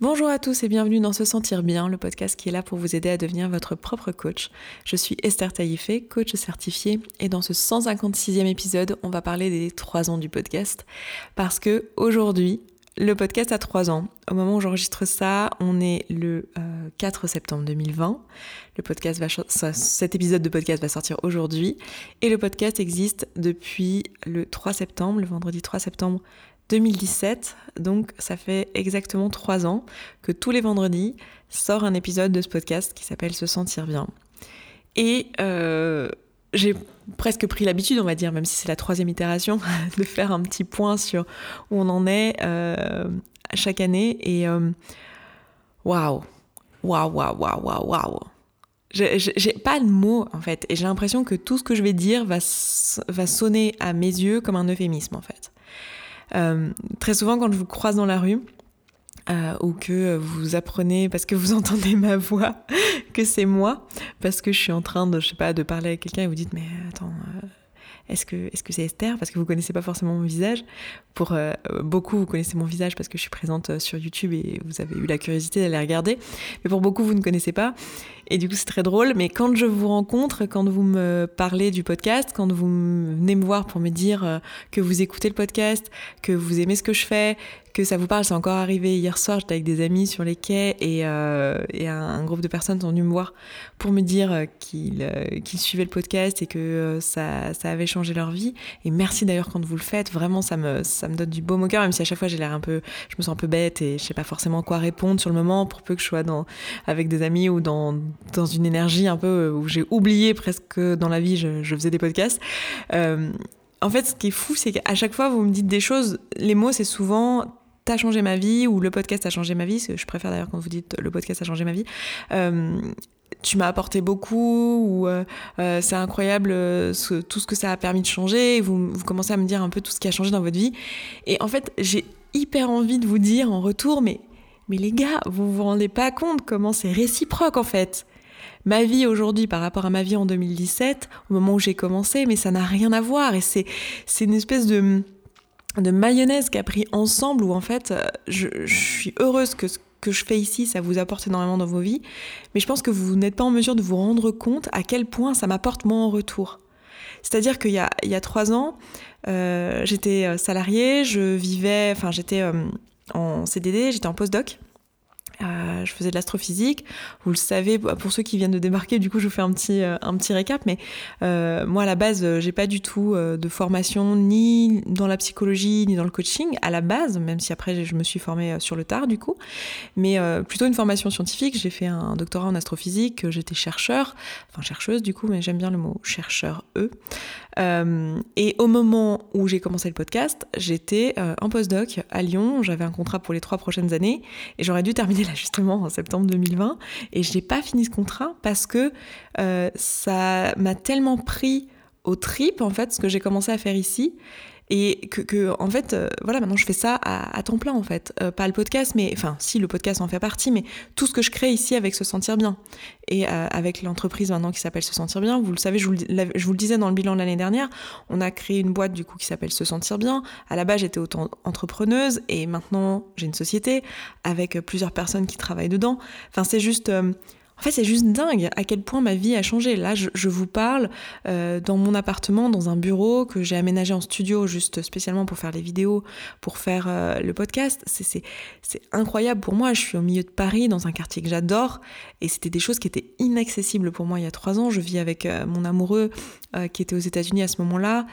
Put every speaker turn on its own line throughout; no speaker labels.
Bonjour à tous et bienvenue dans Se Sentir Bien, le podcast qui est là pour vous aider à devenir votre propre coach. Je suis Esther Taïfé, coach certifiée, et dans ce 156e épisode, on va parler des 3 ans du podcast. Parce que aujourd'hui, le podcast a 3 ans. Au moment où j'enregistre ça, on est le 4 euh, septembre 2020. Le podcast va cet épisode de podcast va sortir aujourd'hui. Et le podcast existe depuis le 3 septembre, le vendredi 3 septembre 2017, donc ça fait exactement trois ans que tous les vendredis sort un épisode de ce podcast qui s'appelle Se sentir bien. Et euh, j'ai presque pris l'habitude, on va dire, même si c'est la troisième itération, de faire un petit point sur où on en est euh, chaque année. Et euh, waouh, waouh, waouh, waouh, waouh, waouh. J'ai pas de mots en fait, et j'ai l'impression que tout ce que je vais dire va, va sonner à mes yeux comme un euphémisme en fait. Euh, très souvent, quand je vous croise dans la rue, euh, ou que vous apprenez parce que vous entendez ma voix que c'est moi parce que je suis en train de je sais pas de parler avec quelqu'un et vous dites mais attends euh, est-ce que est-ce que c'est Esther? Parce que vous connaissez pas forcément mon visage. Pour beaucoup vous connaissez mon visage parce que je suis présente sur YouTube et vous avez eu la curiosité d'aller regarder. Mais pour beaucoup vous ne connaissez pas et du coup, c'est très drôle. Mais quand je vous rencontre, quand vous me parlez du podcast, quand vous venez me voir pour me dire euh, que vous écoutez le podcast, que vous aimez ce que je fais, que ça vous parle, c'est encore arrivé hier soir, j'étais avec des amis sur les quais et, euh, et un, groupe de personnes sont venus me voir pour me dire euh, qu'ils suivaient le podcast et que ça, ça, avait changé leur vie. Et merci d'ailleurs quand vous le faites, vraiment ça me, ça me donne du beau au cœur, même si à chaque fois j'ai l'air un peu, je me sens un peu bête et je sais pas forcément quoi répondre sur le moment pour peu que je sois dans, avec des amis ou dans dans une énergie un peu euh, où j'ai oublié presque dans la vie je, faisais des podcasts. Euh, en fait, ce qui est fou, c'est qu'à chaque fois, vous me dites des choses, les mots, c'est souvent t'as changé ma vie ou le podcast a changé ma vie. Je préfère d'ailleurs quand vous dites le podcast a changé ma vie. Euh, tu m'as apporté beaucoup ou c'est incroyable tout ce que ça a permis de changer. Vous, vous commencez à me dire un peu tout ce qui a changé dans votre vie. Et en fait, j'ai hyper envie de vous dire en retour, mais mais les gars, vous vous rendez pas compte comment c'est réciproque en fait ma vie aujourd'hui par rapport à ma vie en 2017, au moment où j'ai commencé, mais ça n'a rien à voir. Et c'est, c'est une espèce de, de mayonnaise qui a pris ensemble où en fait, euh, je, suis heureuse que ce que je fais ici, ça vous apporte énormément dans vos vies, mais je pense que vous n'êtes pas en mesure de vous rendre compte à quel point ça m'apporte moi en retour. C'est-à-dire qu'il y a, il y a trois ans, euh, j'étais euh, salariée, je vivais, enfin j'étais en CDD, j'étais en postdoc. Euh, je faisais de l'astrophysique. Vous le savez, pour ceux qui viennent de débarquer, du coup, je vous fais un petit, euh, un petit récap. Mais euh, moi, à la base, j'ai pas du tout de formation ni dans la psychologie ni dans le coaching. À la base, même si après je me suis formée sur le tard, du coup, mais plutôt une formation scientifique. J'ai fait un doctorat en astrophysique. J'étais chercheur, enfin chercheuse du coup, mais j'aime bien le mot chercheur e. et au moment où j'ai commencé le podcast, j'étais en postdoc à Lyon. J'avais un contrat pour les trois prochaines années et j'aurais dû terminer en septembre 2020 et je n'ai pas fini ce contrat parce que euh, ça m'a tellement pris au trip en fait ce que j'ai commencé à faire ici et que, en fait euh, voilà maintenant je fais ça à, temps plein en fait. Euh, pas le podcast mais enfin si le podcast en fait partie mais tout ce que je crée ici avec se sentir bien. Et euh, avec l'entreprise maintenant qui s'appelle se sentir bien vous le savez je vous, je vous le disais dans le bilan de l'année dernière on a créé une boîte du coup qui s'appelle se sentir bien. À la base j'étais autant entrepreneuse et maintenant j'ai une société avec plusieurs personnes qui travaillent dedans. Enfin c'est juste en fait, c'est juste dingue à quel point ma vie a changé. Là, je, vous parle euh, dans mon appartement, dans un bureau que j'ai aménagé en studio, juste spécialement pour faire les vidéos, pour faire euh, le podcast. C'est incroyable pour moi. Je suis au milieu de Paris, dans un quartier que j'adore, et c'était des choses qui étaient inaccessibles pour moi il y a trois ans. Je vis avec euh, mon amoureux qui était aux États-Unis à ce moment-là,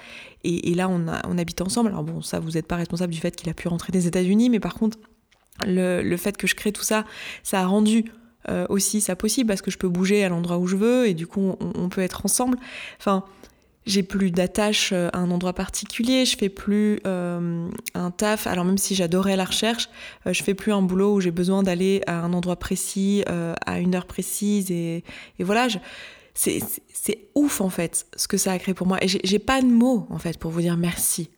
et, là, on, habite ensemble. Alors bon, ça, vous n'êtes pas responsable du fait qu'il a pu rentrer des États-Unis, mais par contre, le fait que je crée tout ça, ça a rendu euh, aussi ça possible parce que je peux bouger à l'endroit où je veux et du coup on, peut être ensemble. Enfin, j'ai plus d'attache euh, à un endroit particulier, je fais plus euh, un taf. Alors même si j'adorais la recherche, je fais plus un boulot où j'ai besoin d'aller à un endroit précis, à une heure précise et, et voilà. c'est ouf en fait ce que ça a créé pour moi et j'ai pas de mots en fait pour vous dire merci.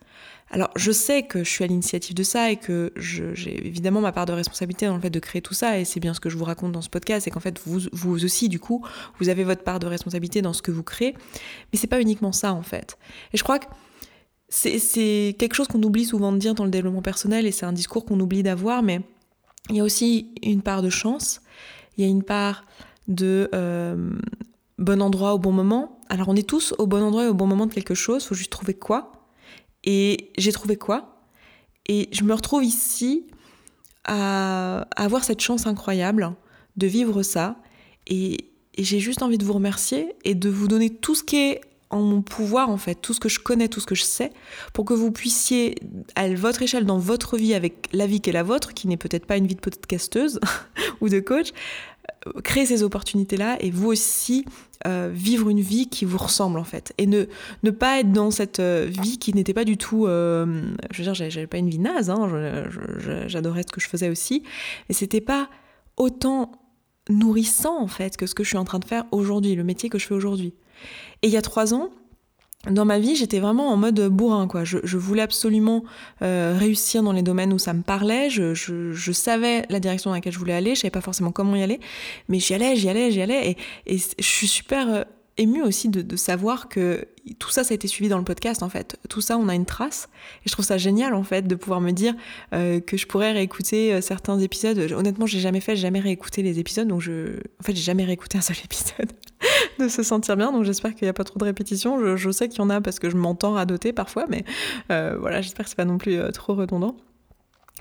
Alors je sais que je suis à l'initiative de ça et que j'ai évidemment ma part de responsabilité dans le fait de créer tout ça et c'est bien ce que je vous raconte dans ce podcast, c'est qu'en fait vous, aussi du coup vous avez votre part de responsabilité dans ce que vous créez, mais c'est pas uniquement ça en fait. Et je crois que c'est quelque chose qu'on oublie souvent de dire dans le développement personnel et c'est un discours qu'on oublie d'avoir, mais il y a aussi une part de chance, il y a une part de euh, bon endroit au bon moment. Alors on est tous au bon endroit et au bon moment de quelque chose, faut juste trouver quoi. Et j'ai trouvé quoi? Et je me retrouve ici à avoir cette chance incroyable de vivre ça. Et, j'ai juste envie de vous remercier et de vous donner tout ce qui est en mon pouvoir en fait, tout ce que je connais, tout ce que je sais, pour que vous puissiez, à votre échelle, dans votre vie, avec la vie qui est la vôtre, qui n'est peut-être pas une vie de podcasteuse ou de coach, créer ces opportunités-là et vous aussi euh, vivre une vie qui vous ressemble en fait. Et ne, ne pas être dans cette euh, vie qui n'était pas du tout... je veux dire, j'avais pas une vie naze, hein, j'adorais ce que je faisais aussi, mais c'était pas autant nourrissant en fait que ce que je suis en train de faire aujourd'hui, le métier que je fais aujourd'hui. Et il y a trois ans, dans ma vie, j'étais vraiment en mode bourrin, quoi. Je, voulais absolument euh, réussir dans les domaines où ça me parlait. Je, savais la direction dans laquelle je voulais aller. Je savais pas forcément comment y aller, mais j'y allais, j'y allais, j'y allais. Et, je suis super euh, émue aussi de, savoir que tout ça, ça a été suivi dans le podcast, en fait. Tout ça, on a une trace. Et je trouve ça génial, en fait, de pouvoir me dire euh, que je pourrais réécouter certains épisodes. Honnêtement, j'ai jamais fait, jamais réécouté les épisodes, donc je, en fait, j'ai jamais réécouté un seul épisode de se sentir bien. Donc j'espère qu'il n'y a pas trop de répétitions. Je, sais qu'il y en a parce que je m'entends radoter parfois, mais euh, voilà, j'espère que c'est pas non plus euh, trop redondant.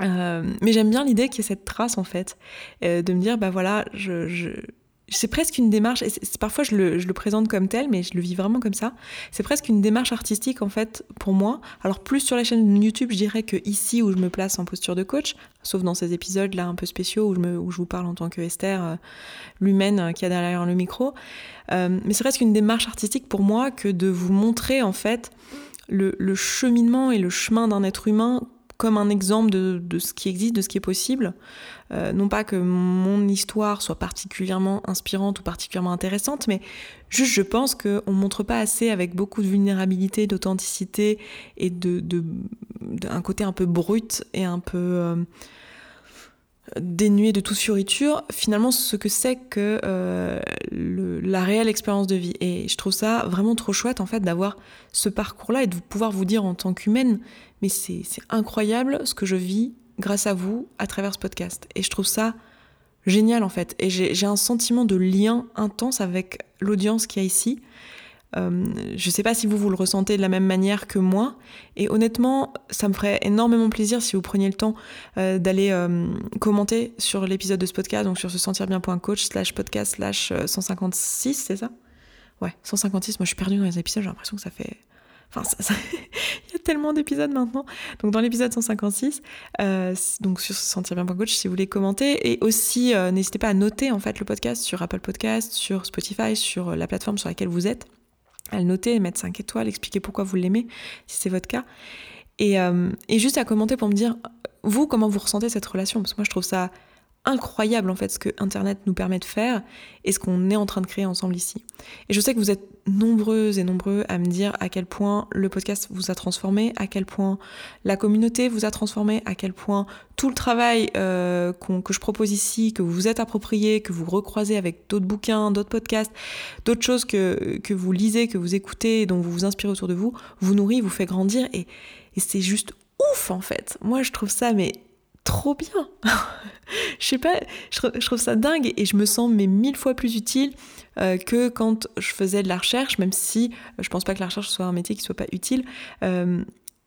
Euh, mais j'aime bien l'idée qu'il y ait cette trace en fait, de me dire bah voilà, je, c'est presque une démarche, et parfois je le, présente comme tel, mais je le vis vraiment comme ça. C'est presque une démarche artistique en fait pour moi. Alors plus sur la chaîne YouTube, je dirais que ici où je me place en posture de coach, sauf dans ces épisodes là un peu spéciaux où je, vous parle en tant que Esther, euh, l'humaine euh, qui a derrière le micro. Euh, mais c'est presque une démarche artistique pour moi que de vous montrer en fait le, le cheminement et le chemin d'un être humain comme un exemple de, ce qui existe, de ce qui est possible. Euh, non pas que mon histoire soit particulièrement inspirante ou particulièrement intéressante, mais juste je pense qu'on ne montre pas assez avec beaucoup de vulnérabilité, d'authenticité et de, de, côté un peu brut et un peu... Euh, dénué de toute fioriture, finalement ce que c'est que euh, la réelle expérience de vie. Et je trouve ça vraiment trop chouette en fait d'avoir ce parcours-là et de pouvoir vous dire en tant qu'humaine, mais c'est incroyable ce que je vis grâce à vous à travers ce podcast. Et je trouve ça génial en fait. Et j'ai un sentiment de lien intense avec l'audience qu'il y a ici. Euh, je ne sais pas si vous, vous le ressentez de la même manière que moi. Et honnêtement, ça me ferait énormément plaisir si vous preniez le temps euh, d'aller euh, commenter sur l'épisode de ce podcast, donc sur se sentir bien.coach slash podcast slash 156, c'est ça? Ouais, 156. Moi, je suis perdue dans les épisodes, j'ai l'impression que ça fait... Enfin, il y a tellement d'épisodes maintenant. Donc, dans l'épisode 156, donc sur se sentir bien.coach, si vous voulez commenter. Et aussi, n'hésitez pas à noter en fait le podcast sur Apple Podcast, sur Spotify, sur la plateforme sur laquelle vous êtes à le noter, mettre 5 étoiles, expliquer pourquoi vous l'aimez, si c'est votre cas. Et, euh, et, juste à commenter pour me dire, vous, comment vous ressentez cette relation? Parce que moi, je trouve ça incroyable en fait ce que Internet nous permet de faire et ce qu'on est en train de créer ensemble ici. Et je sais que vous êtes nombreuses et nombreux à me dire à quel point le podcast vous a transformé, à quel point la communauté vous a transformé, à quel point tout le travail euh, que je propose ici, que vous vous êtes approprié, que vous recroisez avec d'autres bouquins, d'autres podcasts, d'autres choses que, que vous lisez, que vous écoutez, dont vous vous inspirez autour de vous, vous nourrit, vous fait grandir et, et c'est juste ouf en fait. Moi je trouve ça mais trop bien. je sais pas, je, trouve ça dingue et je me sens mais mille fois plus utile euh, que quand je faisais de la recherche, même si euh, je pense pas que la recherche soit un métier qui soit pas utile. Euh,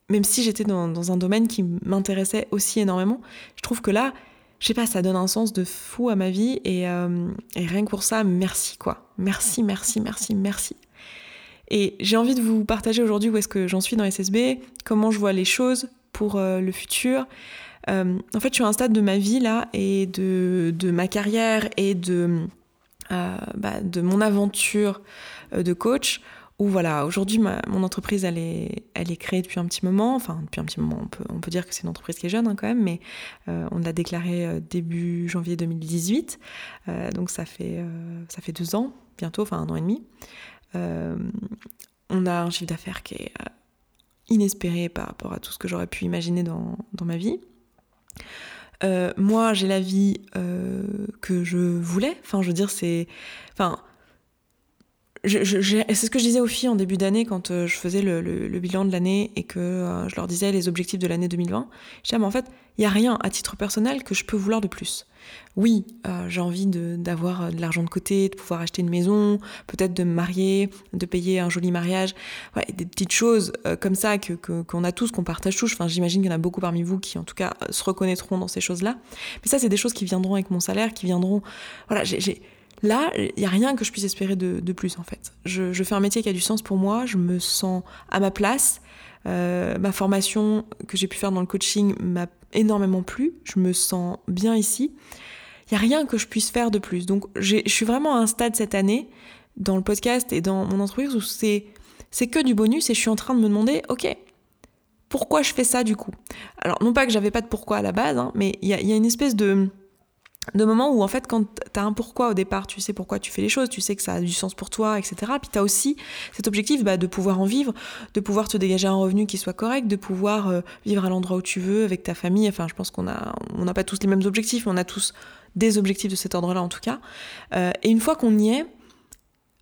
même si j'étais dans, un domaine qui m'intéressait aussi énormément, je trouve que là, je sais pas, ça donne un sens de fou à ma vie et, et rien que pour ça, merci quoi. Merci, merci, merci, merci. Et j'ai envie de vous partager aujourd'hui où est-ce que j'en suis dans SSB, comment je vois les choses pour le futur. Euh, en fait, je suis à un stade de ma vie là et de, ma carrière et de, euh, bah, mon aventure euh, de coach où voilà, aujourd'hui mon entreprise elle est, créée depuis un petit moment, enfin depuis un petit moment, on peut, dire que c'est une entreprise qui est jeune hein, quand même, mais on l'a déclarée début janvier 2018, donc ça fait, ça fait deux ans bientôt, enfin un an et demi. on a un chiffre d'affaires qui est inespéré par rapport à tout ce que j'aurais pu imaginer dans ma vie. Euh, moi, j'ai la vie euh, que je voulais. Enfin, je veux dire, c'est. Enfin, c'est ce que je disais aux filles en début d'année quand euh, je faisais le, bilan de l'année et que euh, je leur disais les objectifs de l'année 2020. Je disais, mais en fait, il n'y a rien à titre personnel que je peux vouloir de plus. Oui, euh, j'ai envie d'avoir de, l'argent de côté, de pouvoir acheter une maison, peut-être de me marier, de payer un joli mariage, ouais, des petites choses comme ça que qu'on a tous, qu'on partage tous. Enfin, j'imagine qu'il y en a beaucoup parmi vous qui, en tout cas, se reconnaîtront dans ces choses-là. Mais ça, c'est des choses qui viendront avec mon salaire, qui viendront. Voilà, j'ai Là, il n'y a rien que je puisse espérer de, plus en fait. Je, fais un métier qui a du sens pour moi, je me sens à ma place. Euh, ma formation que j'ai pu faire dans le coaching m'a énormément plu, je me sens bien ici. Il n'y a rien que je puisse faire de plus. Donc je suis vraiment à un stade cette année dans le podcast et dans mon entreprise où c'est que du bonus et je suis en train de me demander, ok, pourquoi je fais ça du coup? Alors non pas que j'avais pas de pourquoi à la base, hein, mais il y a une espèce de de moments où en fait quand tu as un pourquoi au départ, tu sais pourquoi tu fais les choses, tu sais que ça a du sens pour toi, etc. Puis tu as aussi cet objectif bah, de pouvoir en vivre, de pouvoir te dégager un revenu qui soit correct, de pouvoir euh, vivre à l'endroit où tu veux, avec ta famille. Enfin, je pense qu'on on n'a pas tous les mêmes objectifs, mais on a tous des objectifs de cet ordre-là en tout cas. Euh, et une fois qu'on y est,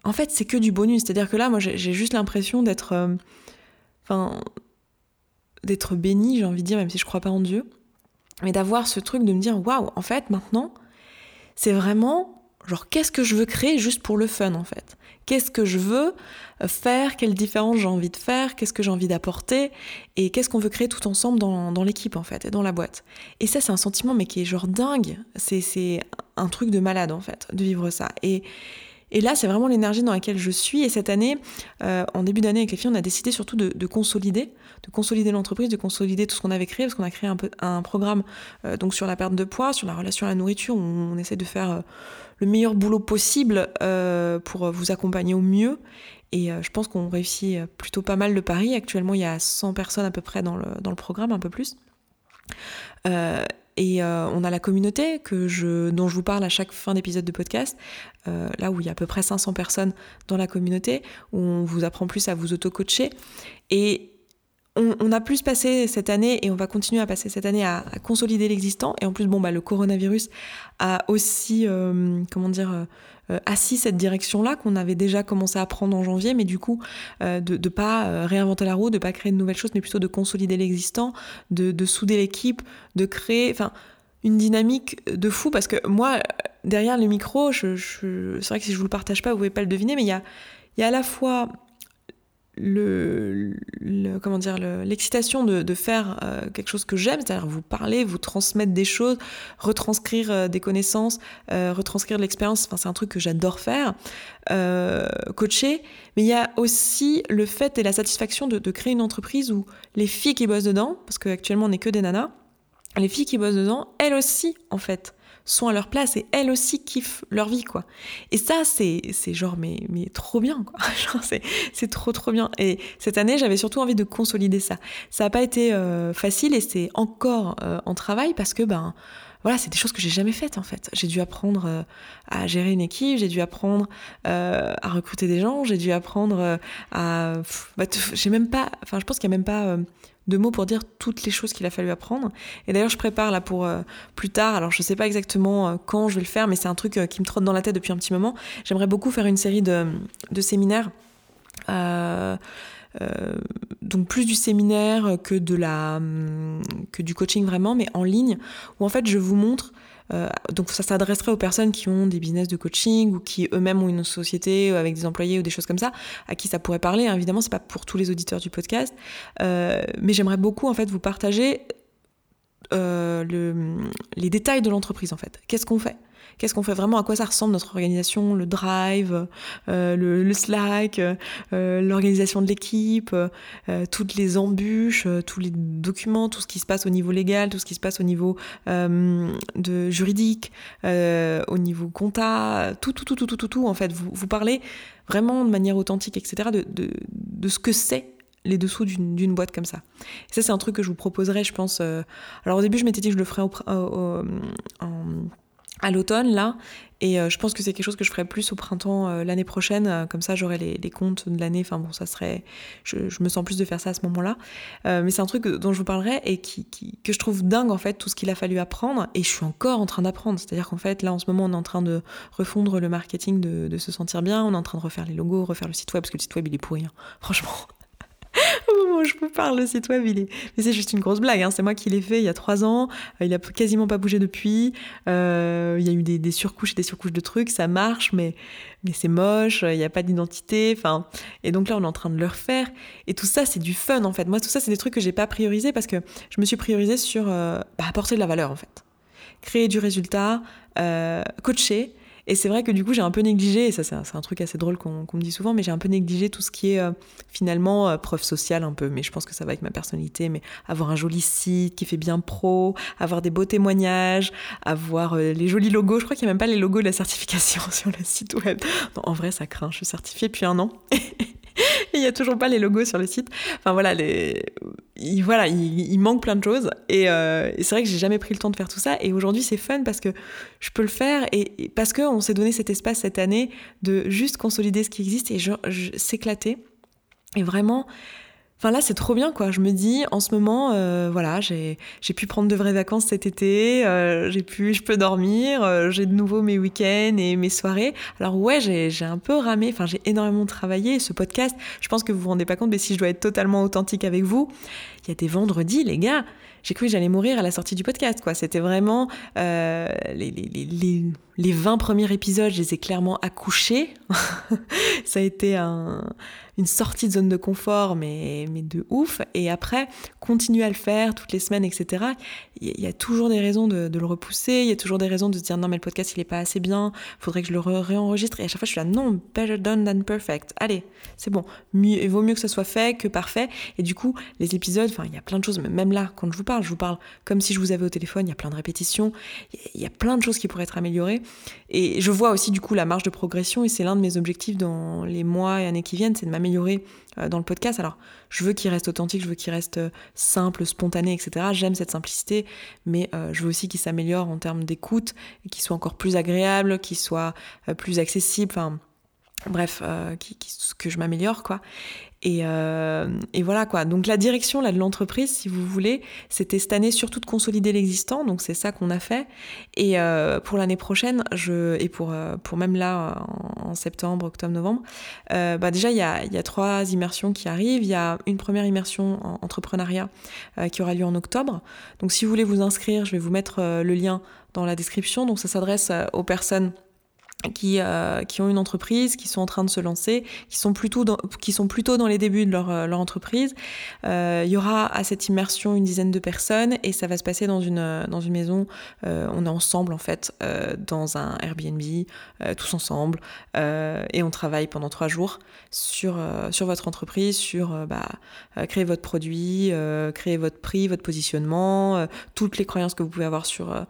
en fait, c'est que du bonus. C'est-à-dire que là, moi, j'ai juste l'impression d'être, euh, enfin, d'être béni, j'ai envie de dire, même si je crois pas en Dieu mais d'avoir ce truc de me dire waouh, en fait, maintenant, c'est vraiment genre qu'est-ce que je veux créer juste pour le fun en fait? Qu'est-ce que je veux faire? Quelle différence j'ai envie de faire? Qu'est-ce que j'ai envie d'apporter? Et qu'est-ce qu'on veut créer tout ensemble dans, dans l'équipe en fait et dans la boîte? Et ça, c'est un sentiment mais qui est genre dingue. C'est un truc de malade en fait de vivre ça. Et et là, c'est vraiment l'énergie dans laquelle je suis. Et cette année, euh, en début d'année avec les filles, on a décidé surtout de, consolider, de consolider l'entreprise, de consolider tout ce qu'on avait créé, parce qu'on a créé un, programme euh, donc sur la perte de poids, sur la relation à la nourriture, où on essaie de faire euh, le meilleur boulot possible pour vous accompagner au mieux. Et je pense qu'on réussit plutôt pas mal le pari. Actuellement, il y a 100 personnes à peu près dans le programme, un peu plus. Et euh, on a la communauté que je, dont je vous parle à chaque fin d'épisode de podcast, euh, là où il y a à peu près 500 personnes dans la communauté, où on vous apprend plus à vous auto-coacher. Et on, a plus passé cette année, et on va continuer à passer cette année à, consolider l'existant. Et en plus, bon, bah, le coronavirus a aussi, euh, comment dire, assis cette direction-là qu'on avait déjà commencé à prendre en janvier, mais du coup euh, de ne pas euh, réinventer la roue, de pas créer de nouvelles choses, mais plutôt de consolider l'existant, de, souder l'équipe, de créer, une dynamique de fou parce que moi derrière le micro, c'est vrai que si je vous le partage pas, vous pouvez pas le deviner, mais il y a à la fois le, comment dire l'excitation de, faire euh, quelque chose que j'aime, c'est-à-dire vous parler, vous transmettre des choses, retranscrire euh, des connaissances, euh, retranscrire de l'expérience. Enfin, c'est un truc que j'adore faire, coacher. Mais il y a aussi le fait et la satisfaction de, de, créer une entreprise où les filles qui bossent dedans, parce qu'actuellement on n'est que des nanas, les filles qui bossent dedans, elles aussi en fait sont à leur place et elles aussi kiffent leur vie, quoi. Et ça, c'est, c'est genre, mais, mais trop bien, quoi. C'est, c'est trop, trop bien. Et cette année, j'avais surtout envie de consolider ça. Ça n'a pas été euh, facile et c'est encore euh, en travail parce que, ben, voilà, c'est des choses que j'ai jamais faites en fait. J'ai dû apprendre euh, à gérer une équipe, j'ai dû apprendre à recruter des gens, j'ai dû apprendre à. Bah, j'ai même pas. Enfin, je pense qu'il n'y a même pas de mots pour dire toutes les choses qu'il a fallu apprendre. Et d'ailleurs, je prépare là pour euh, plus tard. Alors, je sais pas exactement euh, quand je vais le faire, mais c'est un truc euh, qui me trotte dans la tête depuis un petit moment. J'aimerais beaucoup faire une série de, séminaires. donc plus du séminaire que de la hum, que du coaching vraiment mais en ligne où en fait je vous montre donc ça s'adresserait aux personnes qui ont des business de coaching ou qui eux-mêmes ont une société avec des employés ou des choses comme ça, à qui ça pourrait parler. Évidemment, c'est pas pour tous les auditeurs du podcast, euh, mais j'aimerais beaucoup en fait vous partager euh, les détails de l'entreprise en fait. Qu'est-ce qu'on fait? Qu'est-ce qu'on fait vraiment À quoi ça ressemble notre organisation Le drive, euh, le, Slack, euh, l'organisation de l'équipe, euh, toutes les embûches, tous les documents, tout ce qui se passe au niveau légal, tout ce qui se passe au niveau de juridique, au niveau compta, tout, tout, tout, tout, tout, tout, tout. En fait, vous, vous parlez vraiment de manière authentique, etc., de, de, de ce que c'est les dessous d'une boîte comme ça. Et ça, c'est un truc que je vous proposerais, je pense. alors au début, je m'étais dit que je le ferais au, en à l'automne là. Et euh, je pense que c'est quelque chose que je ferai plus au printemps euh, l'année prochaine. Euh, comme ça j'aurai les, comptes de l'année. Enfin bon ça serait je, me sens plus de faire ça à ce moment là mais c'est un truc dont je vous parlerai et qui, que je trouve dingue en fait tout ce qu'il a fallu apprendre. Et je suis encore en train d'apprendre. C'est à dire qu'en fait là en ce moment on est en train de refondre le marketing de, de, se sentir bien. On est en train de refaire les logos refaire le site web parce que le site web il est pourri hein. franchement au moment où je vous parle, le site web. Mais c'est juste une grosse blague. Hein. C'est moi qui l'ai fait il y a trois ans. Euh, il a quasiment pas bougé depuis. Euh, il y a eu des, surcouches et des surcouches de trucs. Ça marche, mais, mais c'est moche. Il n'y a pas d'identité. Et donc là, on est en train de le refaire. Et tout ça, c'est du fun en fait. Moi, tout ça, c'est des trucs que j'ai pas priorisé parce que je me suis priorisé sur euh, bah, apporter de la valeur en fait. Créer du résultat, coacher et c'est vrai que du coup, j'ai un peu négligé, et ça c'est un, truc assez drôle qu'on me dit souvent, mais j'ai un peu négligé tout ce qui est euh, finalement euh, preuve sociale un peu. Mais je pense que ça va avec ma personnalité. Mais avoir un joli site qui fait bien pro, avoir des beaux témoignages, avoir euh, les jolis logos. Je crois qu'il n'y a même pas les logos de la certification sur le site web. en vrai, ça craint. Je suis certifiée depuis un an. il n'y a toujours pas les logos sur le site. Enfin voilà, les... il, voilà, il, manque plein de choses. Euh, et, c'est vrai que j'ai jamais pris le temps de faire tout ça. Et aujourd'hui, c'est fun parce que je peux le faire et, parce qu'on s'est donné cet espace cette année de juste consolider ce qui existe et s'éclater. Et vraiment Enfin là, c'est trop bien, quoi. Je me dis, en ce moment, euh, voilà, j'ai pu prendre de vraies vacances cet été, euh, j'ai pu, je peux dormir, euh, j'ai de nouveau mes week-ends et mes soirées. Alors ouais, j'ai un peu ramé, enfin j'ai énormément travaillé. Ce podcast, je pense que vous vous rendez pas compte, mais si je dois être totalement authentique avec vous, il y a des vendredis, les gars, j'ai cru que j'allais mourir à la sortie du podcast, quoi. C'était vraiment les, les, les, les 20 premiers épisodes, je les ai clairement accouchés. Ça a été un une sortie de zone de confort, mais, mais de ouf. Et après, continuer à le faire toutes les semaines, etc. Il y, a toujours des raisons de, le repousser, il y a toujours des raisons de se dire non, mais le podcast, il est pas assez bien, faudrait que je le réenregistre. Et à chaque fois, je suis là, non, better done than perfect. Allez, c'est bon. Mieux, il vaut mieux que ce soit fait que parfait. Et du coup, les épisodes, enfin, il y a plein de choses, même là, quand je vous parle, je vous parle comme si je vous avais au téléphone, il y a plein de répétitions, il y a plein de choses qui pourraient être améliorées. Et je vois aussi, du coup, la marge de progression, et c'est l'un de mes objectifs dans les mois et années qui viennent, c'est de m'améliorer euh, dans le podcast. Alors, je veux qu'il reste authentique, je veux qu'il reste euh, simple, spontané, etc. J'aime cette simplicité, mais euh, je veux aussi qu'il s'améliore en termes d'écoute, qu'il soit encore plus agréable, qu'il soit plus accessible. Enfin, bref, que je m'améliore, quoi. Euh, et, voilà quoi. Donc la direction là de l'entreprise, si vous voulez, c'était cette année surtout de consolider l'existant. Donc c'est ça qu'on a fait. Et euh, pour l'année prochaine, je et pour euh, pour même là en, septembre, octobre, novembre, bah déjà il y a, y a trois immersions qui arrivent. Il y a une première immersion en entrepreneuriat qui aura lieu en octobre. Donc si vous voulez vous inscrire, je vais vous mettre le lien dans la description. Donc ça s'adresse aux personnes qui, euh, qui ont une entreprise, qui sont en train de se lancer, qui sont plutôt dans, qui sont plutôt dans les débuts de leur, euh, leur entreprise. Euh, il y aura à cette immersion une dizaine de personnes et ça va se passer dans une, dans une maison. Euh, on est ensemble en fait dans un Airbnb, tous ensemble, et on travaille pendant trois jours sur, sur votre entreprise, sur bah, créer votre produit, créer votre prix, votre positionnement, toutes les croyances que vous pouvez avoir sur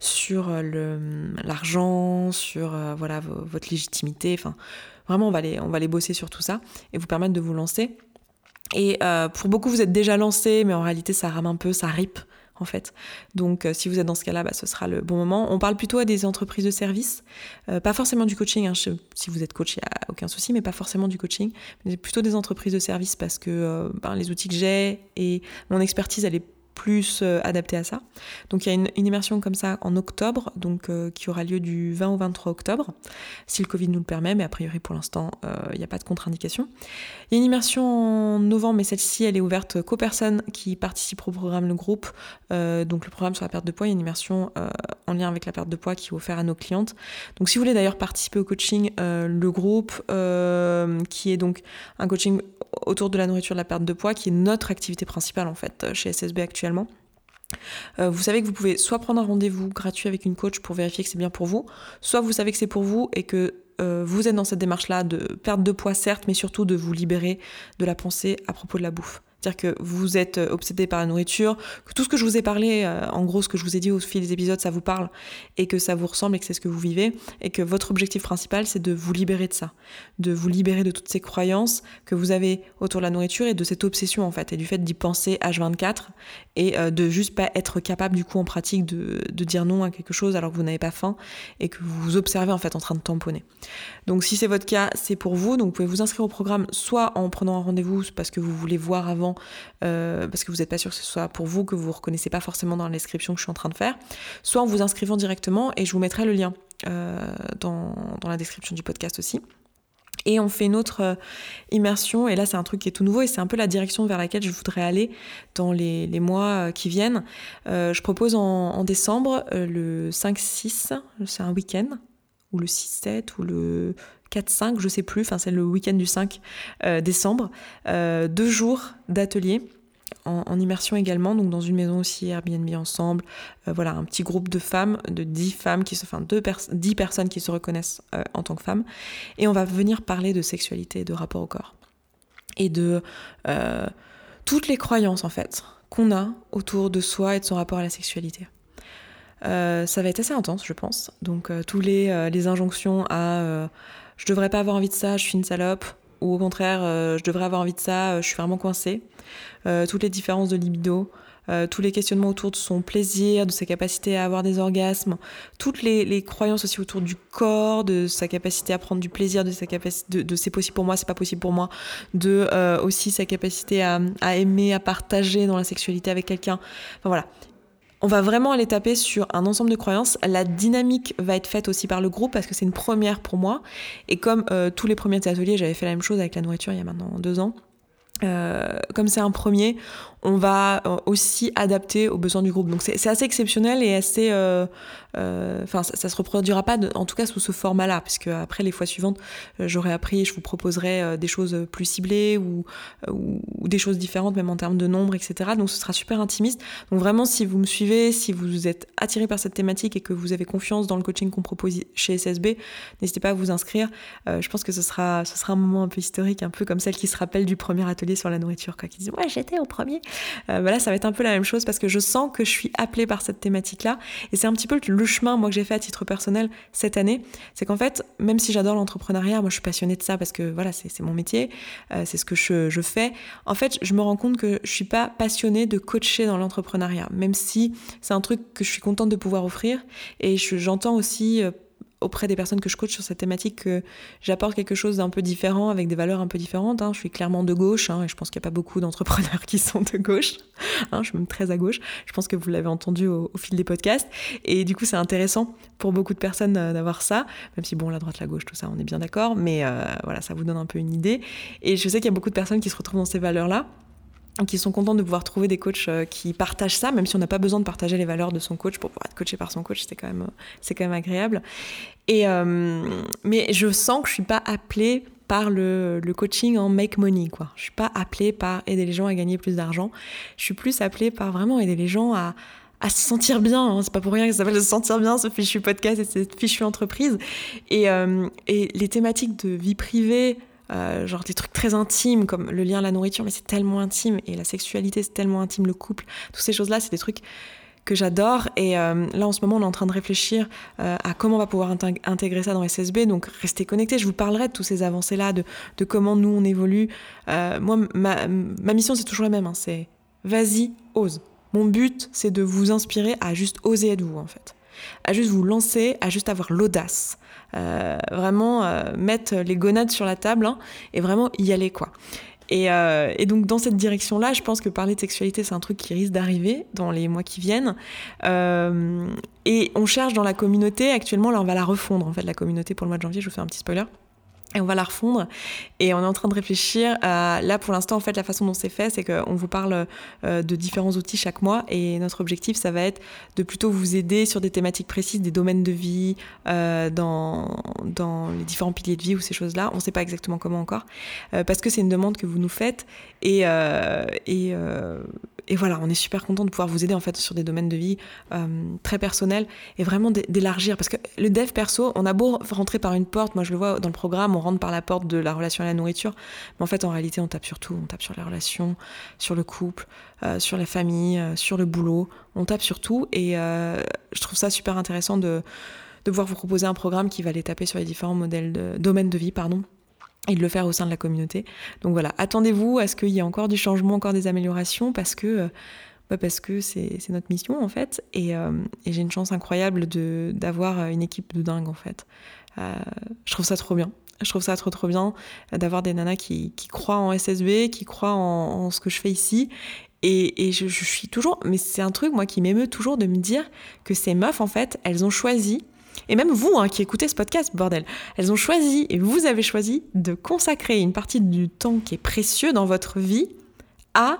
sur euh, l'argent, sur euh, voilà votre légitimité. Enfin, vraiment, on va, les, on va les bosser sur tout ça et vous permettre de vous lancer. Et euh, pour beaucoup, vous êtes déjà lancé, mais en réalité, ça rame un peu, ça rip en fait. Donc si vous êtes dans ce cas-là, bah, ce sera le bon moment. On parle plutôt à des entreprises de services, pas forcément du coaching, hein. si vous êtes coach, il n'y a aucun souci, mais pas forcément du coaching, mais plutôt des entreprises de services parce que ben, les outils que j'ai et mon expertise, elle est plus euh, adapté à ça. Donc il y a une, immersion comme ça en octobre, donc euh, qui aura lieu du 20 au 23 octobre, si le Covid nous le permet, mais a priori pour l'instant euh, il n'y a pas de contre-indication. Il y a une immersion en novembre, mais celle-ci elle est ouverte qu'aux personnes qui participent au programme Le Groupe. donc le programme sur la perte de poids, il y a une immersion en lien avec la perte de poids qui est offerte à nos clientes. Donc si vous voulez d'ailleurs participer au coaching, Le Groupe, qui est donc un coaching autour de la nourriture, de la perte de poids, qui est notre activité principale en fait chez SSB actuellement. Euh, vous savez que vous pouvez soit prendre un rendez-vous gratuit avec une coach pour vérifier que c'est bien pour vous, soit vous savez que c'est pour vous et que euh, vous êtes dans cette démarche-là de perte de poids certes, mais surtout de vous libérer de la pensée à propos de la bouffe. C'est-à-dire que vous êtes obsédé par la nourriture, que tout ce que je vous ai parlé, en gros ce que je vous ai dit au fil des épisodes, ça vous parle et que ça vous ressemble et que c'est ce que vous vivez et que votre objectif principal c'est de vous libérer de ça, de vous libérer de toutes ces croyances que vous avez autour de la nourriture et de cette obsession en fait et du fait d'y penser H24 et de juste pas être capable du coup en pratique de, de dire non à quelque chose alors que vous n'avez pas faim et que vous vous observez en fait en train de tamponner. Donc si c'est votre cas, c'est pour vous. Donc vous pouvez vous inscrire au programme soit en prenant un rendez-vous parce que vous voulez voir avant, euh, parce que vous n'êtes pas sûr que ce soit pour vous, que vous ne reconnaissez pas forcément dans la description que je suis en train de faire, soit en vous inscrivant directement et je vous mettrai le lien euh, dans, la description du podcast aussi. Et on fait une autre euh, immersion, et là c'est un truc qui est tout nouveau, et c'est un peu la direction vers laquelle je voudrais aller dans les, mois qui viennent. je propose en, décembre le 5-6, c'est un week-end, ou le 6-7 ou le 4-5, je sais plus, enfin c'est le week-end du 5 euh, décembre, euh, deux jours d'atelier. En, immersion également, donc dans une maison aussi Airbnb ensemble. Euh, voilà, un petit groupe de femmes, de 10 femmes, qui se, enfin deux 10 personnes qui se reconnaissent en tant que femmes. Et on va venir parler de sexualité, de rapport au corps. Et de toutes les croyances en fait qu'on a autour de soi et de son rapport à la sexualité. Euh, ça va être assez intense, je pense. Donc, euh, tous les, euh, les, injonctions à je devrais pas avoir envie de ça, je suis une salope, ou au contraire, je devrais avoir envie de ça, je suis vraiment coincée. toutes les différences de libido, tous les questionnements autour de son plaisir, de sa capacité à avoir des orgasmes, toutes les, les, croyances aussi autour du corps, de sa capacité à prendre du plaisir, de sa capacité, de, c'est possible pour moi, c'est pas possible pour moi, de aussi sa capacité à, à, aimer, à partager dans la sexualité avec quelqu'un. Enfin voilà, on va vraiment aller taper sur un ensemble de croyances. La dynamique va être faite aussi par le groupe parce que c'est une première pour moi. Et comme euh, tous les premiers ateliers, j'avais fait la même chose avec la nourriture il y a maintenant deux ans. Euh, comme c'est un premier, on va euh, aussi adapter aux besoins du groupe. Donc c'est assez exceptionnel et assez... Euh, enfin, ça, ça, se reproduira pas, en tout cas sous ce format-là, puisque après les fois suivantes, j'aurai appris, je vous proposerai des choses plus ciblées ou, des choses différentes, même en termes de nombre, etc. Donc ce sera super intimiste. Donc vraiment, si vous me suivez, si vous êtes attiré par cette thématique et que vous avez confiance dans le coaching qu'on propose chez SSB, n'hésitez pas à vous inscrire. je pense que ce sera, ce sera un moment un peu historique, un peu comme celle qui se rappelle du premier atelier sur la nourriture, quoi, qui ouais j'étais au premier. Euh, bah là ça va être un peu la même chose parce que je sens que je suis appelée par cette thématique-là. Et c'est un petit peu le chemin moi que j'ai fait à titre personnel cette année, c'est qu'en fait même si j'adore l'entrepreneuriat, moi je suis passionnée de ça parce que voilà c'est mon métier, euh, c'est ce que je, fais. En fait je me rends compte que je suis pas passionnée de coacher dans l'entrepreneuriat, même si c'est un truc que je suis contente de pouvoir offrir. Et j'entends aussi euh, auprès des personnes que je coach sur cette thématique que j'apporte quelque chose d'un peu différent, avec des valeurs un peu différentes. Hein. Je suis clairement de gauche, hein, et je pense qu'il n'y a pas beaucoup d'entrepreneurs qui sont de gauche. Hein. je suis même très à gauche. Je pense que vous l'avez entendu au, fil des podcasts. Et du coup, c'est intéressant pour beaucoup de personnes euh, d'avoir ça, même si bon, la droite, la gauche, tout ça, on est bien d'accord. Mais euh, voilà, ça vous donne un peu une idée. Et je sais qu'il y a beaucoup de personnes qui se retrouvent dans ces valeurs-là qui sont contents de pouvoir trouver des coachs euh, qui partagent ça, même si on n'a pas besoin de partager les valeurs de son coach pour pouvoir être coaché par son coach, c'est quand même, c'est quand même agréable. Et, euh, mais je sens que je suis pas appelée par le, coaching en make money, quoi. Je suis pas appelée par aider les gens à gagner plus d'argent. Je suis plus appelée par vraiment aider les gens à, à se sentir bien. Hein. C'est pas pour rien que ça s'appelle se sentir bien, ce fichu podcast et cette fichu entreprise. Et, euh, et les thématiques de vie privée, euh, genre des trucs très intimes comme le lien à la nourriture, mais c'est tellement intime et la sexualité c'est tellement intime, le couple, toutes ces choses-là, c'est des trucs que j'adore. Et euh, là, en ce moment, on est en train de réfléchir euh, à comment on va pouvoir intégrer ça dans SSB. Donc, restez connectés. Je vous parlerai de toutes ces avancées-là, de, de, comment nous, on évolue. moi, ma, ma mission, c'est toujours la même. Hein. c'est vas-y, ose. Mon but, c'est de vous inspirer à juste oser être vous, en fait. À juste vous lancer, à juste avoir l'audace. Euh, vraiment euh, mettre les gonades sur la table hein, et vraiment y aller quoi. Et, euh, et, donc dans cette direction-là, je pense que parler de sexualité, c'est un truc qui risque d'arriver dans les mois qui viennent. et on cherche dans la communauté, actuellement là on va la refondre en fait, la communauté pour le mois de janvier, je vous fais un petit spoiler. Et on va la refondre. Et on est en train de réfléchir. À, là, pour l'instant, en fait, la façon dont c'est fait, c'est qu'on vous parle euh, de différents outils chaque mois. Et notre objectif, ça va être de plutôt vous aider sur des thématiques précises, des domaines de vie, euh, dans, dans les différents piliers de vie ou ces choses-là. On ne sait pas exactement comment encore. Euh, parce que c'est une demande que vous nous faites. Et, et, et voilà, on est super content de pouvoir vous aider en fait sur des domaines de vie euh, très personnels et vraiment d'élargir. Parce que le dev perso, on a beau rentrer par une porte, moi je le vois dans le programme, on rentre par la porte de la relation à la nourriture, mais en fait en réalité on tape sur tout, on tape sur les relations, sur le couple, euh, sur la famille, euh, sur le boulot, on tape sur tout et je trouve ça super intéressant de, de pouvoir vous proposer un programme qui va les taper sur les différents modèles de, domaines de vie, pardon et de le faire au sein de la communauté. Donc voilà, attendez-vous à ce qu'il y ait encore du changement, encore des améliorations, parce que euh, bah parce que c'est notre mission en fait, et, euh, j'ai une chance incroyable d'avoir une équipe de dingue en fait. Euh, je trouve ça trop bien. Je trouve ça trop trop bien d'avoir des nanas qui, qui, croient en SSB, qui croient en, en ce que je fais ici. Et, et je, je suis toujours, mais c'est un truc moi qui m'émeut toujours de me dire que ces meufs en fait, elles ont choisi et même vous hein, qui écoutez ce podcast, bordel, elles ont choisi et vous avez choisi de consacrer une partie du temps qui est précieux dans votre vie à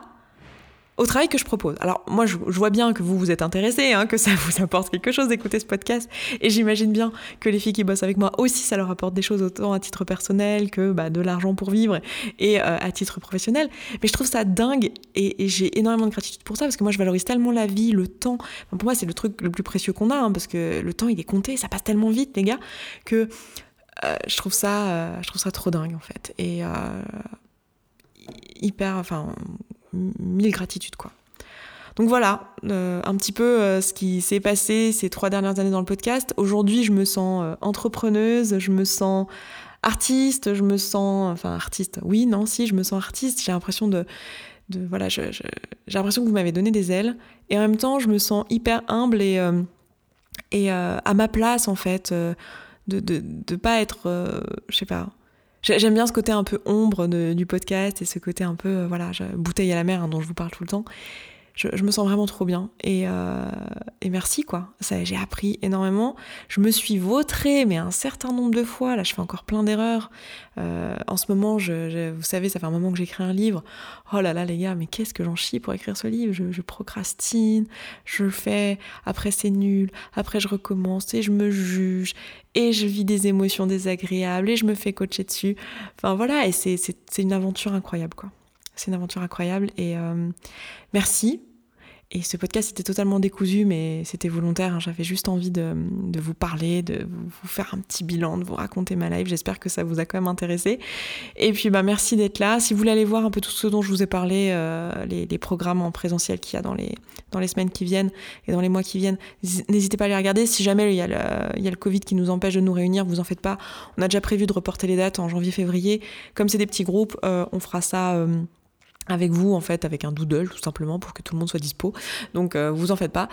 au travail que je propose. Alors moi, je, vois bien que vous vous êtes intéressés, hein, que ça vous apporte quelque chose d'écouter ce podcast, et j'imagine bien que les filles qui bossent avec moi aussi, ça leur apporte des choses autant à titre personnel que bah, de l'argent pour vivre et euh, à titre professionnel. Mais je trouve ça dingue et, j'ai énormément de gratitude pour ça parce que moi, je valorise tellement la vie, le temps. pour moi, c'est le truc le plus précieux qu'on a hein, parce que le temps, il est compté, ça passe tellement vite, les gars, que euh, je trouve ça, euh, je trouve ça trop dingue en fait. Et hyper, enfin mille gratitudes quoi. Donc voilà, euh, un petit peu euh, ce qui s'est passé ces trois dernières années dans le podcast. Aujourd'hui, je me sens euh, entrepreneuse, je me sens artiste, je me sens, enfin artiste, oui, non, si, je me sens artiste. J'ai l'impression de, de voilà, j'ai l'impression que vous m'avez donné des ailes, et en même temps, je me sens hyper humble et et à ma place en fait, de de, de pas être, je sais pas J'aime bien ce côté un peu ombre du podcast et ce côté un peu, euh, voilà, bouteille à la mer hein, dont je vous parle tout le temps je, me sens vraiment trop bien. Et, euh, merci, quoi. J'ai appris énormément. Je me suis vautrée, mais un certain nombre de fois. Là, je fais encore plein d'erreurs. Euh, en ce moment, je, vous savez, ça fait un moment que j'écris un livre. Oh là là, les gars, mais qu'est-ce que j'en chie pour écrire ce livre? Je, procrastine, je le fais, après c'est nul, après je recommence et je me juge et je vis des émotions désagréables et je me fais coacher dessus. Enfin voilà, et c'est une aventure incroyable, quoi. C'est une aventure incroyable et euh, merci. Et ce podcast était totalement décousu, mais c'était volontaire. Hein. J'avais juste envie de, vous parler, de vous faire un petit bilan, de vous raconter ma life. J'espère que ça vous a quand même intéressé. Et puis, bah, merci d'être là. Si vous voulez aller voir un peu tout ce dont je vous ai parlé, euh, les, programmes en présentiel qu'il y a dans les, dans les semaines qui viennent et dans les mois qui viennent, n'hésitez pas à les regarder. Si jamais il y, a le, il y a le Covid qui nous empêche de nous réunir, vous en faites pas. On a déjà prévu de reporter les dates en janvier-février. Comme c'est des petits groupes, euh, on fera ça avec vous en fait avec un doodle tout simplement pour que tout le monde soit dispo. Donc euh, vous en faites pas.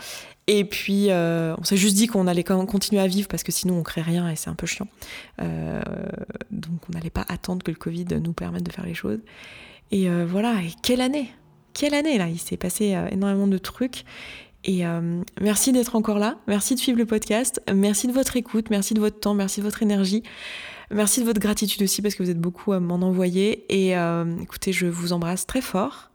Et puis euh, on s'est juste dit qu'on allait continuer à vivre parce que sinon on crée rien et c'est un peu chiant. Euh, donc on n'allait pas attendre que le Covid nous permette de faire les choses. Et voilà. Et quelle année! Quelle année là! Il s'est passé énormément de trucs. Et merci d'être encore là, merci de suivre le podcast, merci de votre écoute, merci de votre temps, merci de votre énergie. Merci de votre gratitude aussi parce que vous êtes beaucoup à m'en envoyer. Et euh, écoutez, je vous embrasse très fort.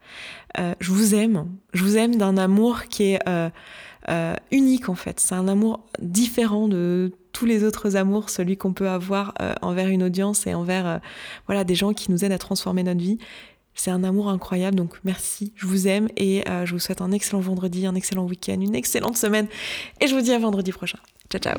Euh, je vous aime. Je vous aime d'un amour qui est euh, unique en fait. C'est un amour différent de tous les autres amours, celui qu'on peut avoir envers une audience et envers voilà des gens qui nous aident à transformer notre vie. C'est un amour incroyable, donc merci, je vous aime et je vous souhaite un excellent vendredi, un excellent week-end, une excellente semaine et je vous dis à vendredi prochain. Ciao ciao